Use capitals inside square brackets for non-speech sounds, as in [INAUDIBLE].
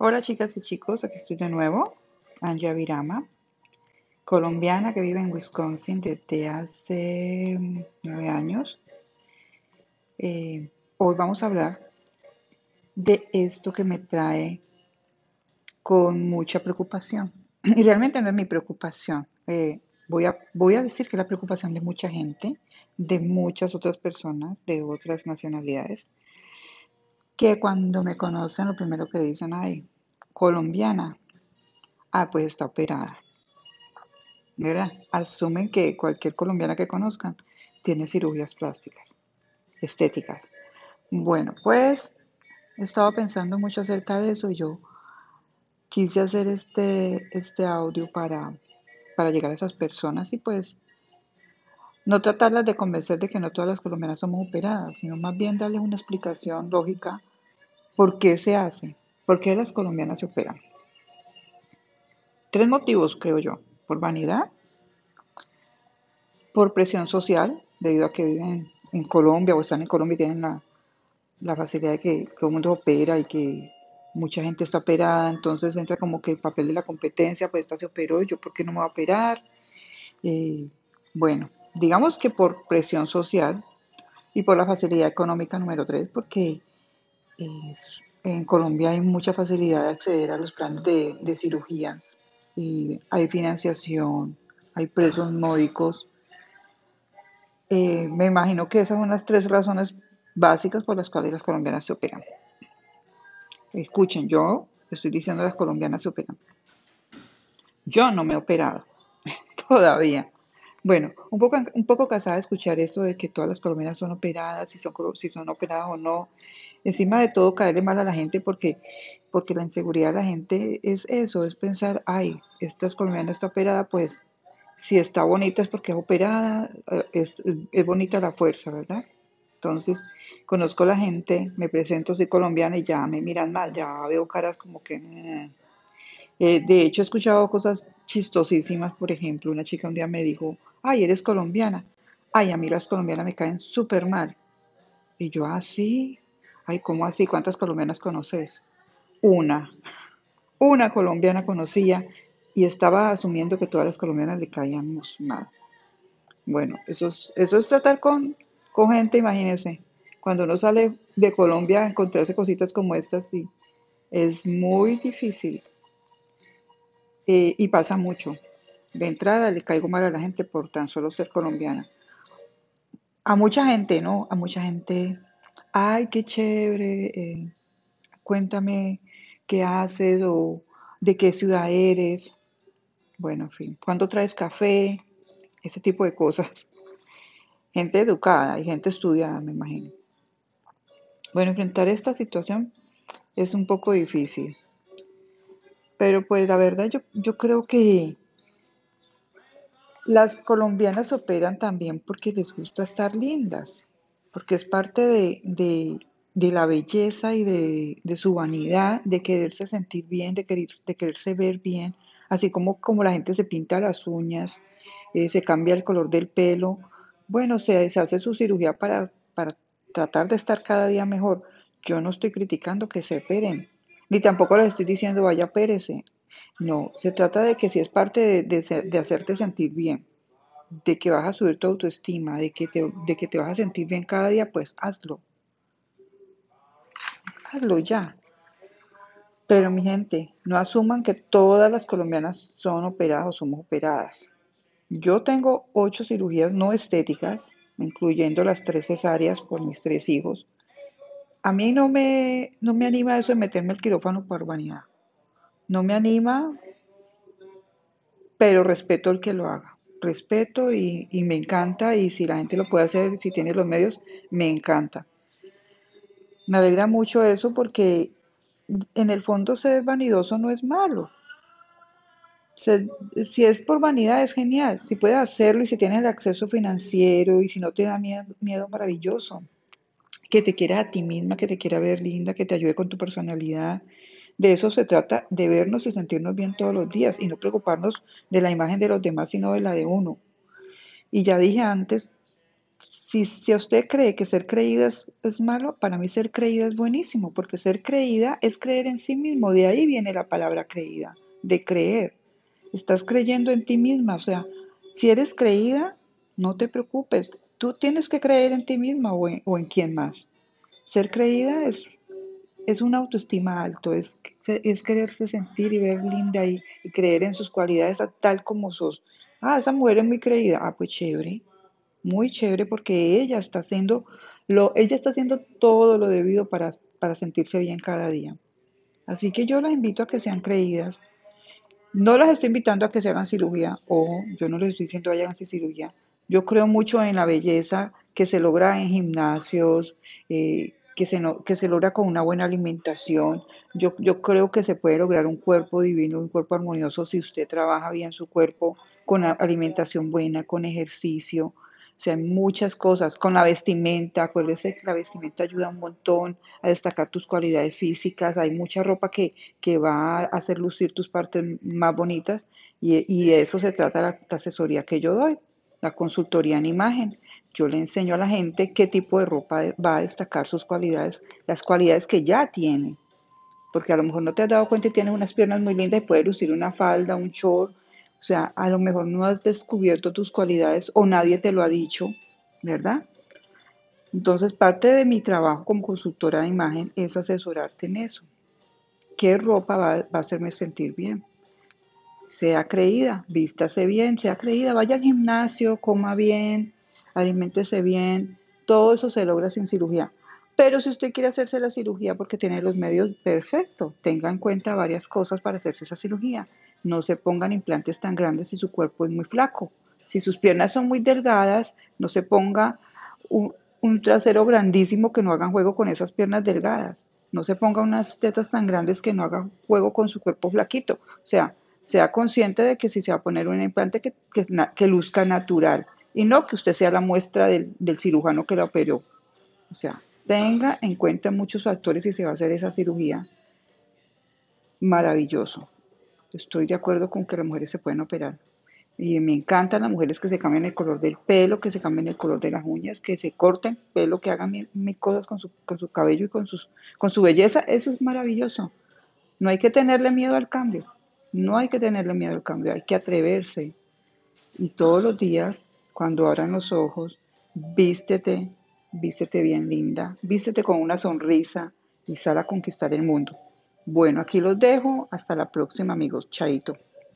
Hola chicas y chicos, aquí estoy de nuevo, Anja Virama, colombiana que vive en Wisconsin desde hace nueve años. Eh, hoy vamos a hablar de esto que me trae con mucha preocupación. [CLEARS THROAT] Y realmente no es mi preocupación. Eh, voy, a, voy a decir que es la preocupación de mucha gente, de muchas otras personas, de otras nacionalidades que cuando me conocen lo primero que dicen, ay, colombiana, ah, pues está operada. ¿Verdad? Asumen que cualquier colombiana que conozcan tiene cirugías plásticas, estéticas. Bueno, pues he estado pensando mucho acerca de eso y yo quise hacer este, este audio para, para llegar a esas personas y pues no tratarlas de convencer de que no todas las colombianas somos operadas, sino más bien darles una explicación lógica por qué se hace, por qué las colombianas se operan. Tres motivos, creo yo. Por vanidad, por presión social, debido a que viven en Colombia o están en Colombia y tienen la, facilidad de que todo el mundo opera y que mucha gente está operada, entonces entra como que el papel de la competencia, pues esta se operó, yo por qué no me voy a operar. Eh, bueno, digamos que por presión social y por la facilidad económica número tres, porque en Colombia hay mucha facilidad de acceder a los planes de, de cirugía y hay financiación, hay precios módicos. Eh, me imagino que esas son las tres razones básicas por las cuales las colombianas se operan. Escuchen, yo estoy diciendo las colombianas se operan. Yo no me he operado [LAUGHS] todavía. Bueno, un poco, un poco cansada de escuchar esto de que todas las colombianas son operadas, si son, si son operadas o no. Encima de todo, caerle mal a la gente porque, porque la inseguridad de la gente es eso, es pensar, ay, esta colombiana está operada, pues si está bonita es porque es operada, eh, es, es bonita la fuerza, ¿verdad? Entonces, conozco a la gente, me presento, soy colombiana y ya me miran mal, ya veo caras como que... Mm, eh, de hecho, he escuchado cosas chistosísimas. Por ejemplo, una chica un día me dijo, ay, eres colombiana. Ay, a mí las colombianas me caen súper mal. Y yo, así, ah, ay, ¿cómo así? ¿Cuántas colombianas conoces? Una. Una colombiana conocía y estaba asumiendo que todas las colombianas le caíamos mal. Bueno, eso es, eso es tratar con, con gente, imagínense. Cuando uno sale de Colombia a encontrarse cositas como estas, sí, es muy difícil. Eh, y pasa mucho. De entrada le caigo mal a la gente por tan solo ser colombiana. A mucha gente, ¿no? A mucha gente, ay, qué chévere, eh, cuéntame qué haces o de qué ciudad eres. Bueno, en fin, ¿cuándo traes café? Ese tipo de cosas. [LAUGHS] Gente educada y gente estudiada, me imagino. Bueno, enfrentar esta situación es un poco difícil. Pero pues la verdad yo, yo creo que las colombianas operan también porque les gusta estar lindas, porque es parte de, la belleza y de, su vanidad, de quererse sentir bien, de, querer, de quererse ver bien, así como, como la gente se pinta las uñas, eh, se cambia el color del pelo, bueno, se, se hace su cirugía para, para tratar de estar cada día mejor. Yo no estoy criticando que se operen, ni tampoco les estoy diciendo vaya pérese. No, se trata de que si es parte de, hacerte sentir bien, de que vas a subir tu autoestima, de que, te, de que te vas a sentir bien cada día, pues hazlo. Hazlo ya. Pero mi gente, no asuman que todas las colombianas son operadas o somos operadas. Yo tengo ocho cirugías no estéticas, incluyendo las tres cesáreas por mis tres hijos. A mí no me, no me anima eso de meterme el quirófano por vanidad. No me anima, pero respeto el que lo haga. Respeto y, me encanta y si la gente lo puede hacer, si tiene los medios, me encanta. Me alegra mucho eso porque en el fondo ser vanidoso no es malo. si es por vanidad es genial. Si puedes hacerlo y si tienes el acceso financiero y si no te da miedo, miedo maravilloso que te quiera a ti misma, que te quiera ver linda, que te ayude con tu personalidad. De eso se trata, de vernos y sentirnos bien todos los días y no preocuparnos de la imagen de los demás, sino de la de uno. Y ya dije antes si, si usted cree que ser creída es, es malo, para mí ser creída es buenísimo, porque ser creída es creer en sí mismo. De ahí viene la palabra creída, de creer. Estás creyendo en ti misma. O sea, si eres creída, no te preocupes. Tú tienes que creer en ti misma o en, quién más. Ser creída es, es una autoestima alto, es, es quererse sentir y ver linda y, y creer en sus cualidades tal como sos. Ah, esa mujer es muy creída. Ah, pues chévere. Muy chévere porque ella está haciendo lo, ella está haciendo todo lo debido para, para sentirse bien cada día. Así que yo las invito a que sean creídas. No las estoy invitando a que se hagan cirugía o yo no les estoy diciendo vayan a hacer cirugía. Yo creo mucho en la belleza que se logra en gimnasios, eh, que, se no- que se logra con una buena alimentación. Yo, yo creo que se puede lograr un cuerpo divino, un cuerpo armonioso si usted trabaja bien su cuerpo con alimentación buena, con ejercicio. O sea, muchas cosas, con la vestimenta, acuérdese que la vestimenta ayuda un montón a destacar tus cualidades físicas, hay mucha ropa que, que va a hacer lucir tus partes más bonitas y, y de eso se trata la asesoría que yo doy, la consultoría en imagen. Yo le enseño a la gente qué tipo de ropa va a destacar sus cualidades, las cualidades que ya tiene, porque a lo mejor no te has dado cuenta y tienes unas piernas muy lindas y puedes lucir una falda, un short, o sea, a lo mejor no has descubierto tus cualidades o nadie te lo ha dicho, ¿verdad? Entonces, parte de mi trabajo como consultora de imagen es asesorarte en eso. ¿Qué ropa va, va a hacerme sentir bien? Sea creída, vístase bien, sea creída, vaya al gimnasio, coma bien, aliméntese bien, todo eso se logra sin cirugía. Pero si usted quiere hacerse la cirugía porque tiene los medios, perfecto, tenga en cuenta varias cosas para hacerse esa cirugía. No se pongan implantes tan grandes si su cuerpo es muy flaco. Si sus piernas son muy delgadas, no se ponga un, un trasero grandísimo que no hagan juego con esas piernas delgadas. No se ponga unas tetas tan grandes que no hagan juego con su cuerpo flaquito. O sea, sea consciente de que si se va a poner un implante que, que, luzca natural y no que usted sea la muestra del, del cirujano que la operó. O sea, tenga en cuenta muchos factores si se va a hacer esa cirugía. Maravilloso. Estoy de acuerdo con que las mujeres se pueden operar. Y me encantan las mujeres que se cambian el color del pelo, que se cambien el color de las uñas, que se corten pelo, que hagan mil, mil cosas con su, con su cabello y con, sus, con su belleza. Eso es maravilloso. No hay que tenerle miedo al cambio. No hay que tenerle miedo al cambio. Hay que atreverse. Y todos los días, cuando abran los ojos, vístete, vístete bien linda, vístete con una sonrisa y sal a conquistar el mundo. Bueno, aquí los dejo. Hasta la próxima, amigos. Chaito.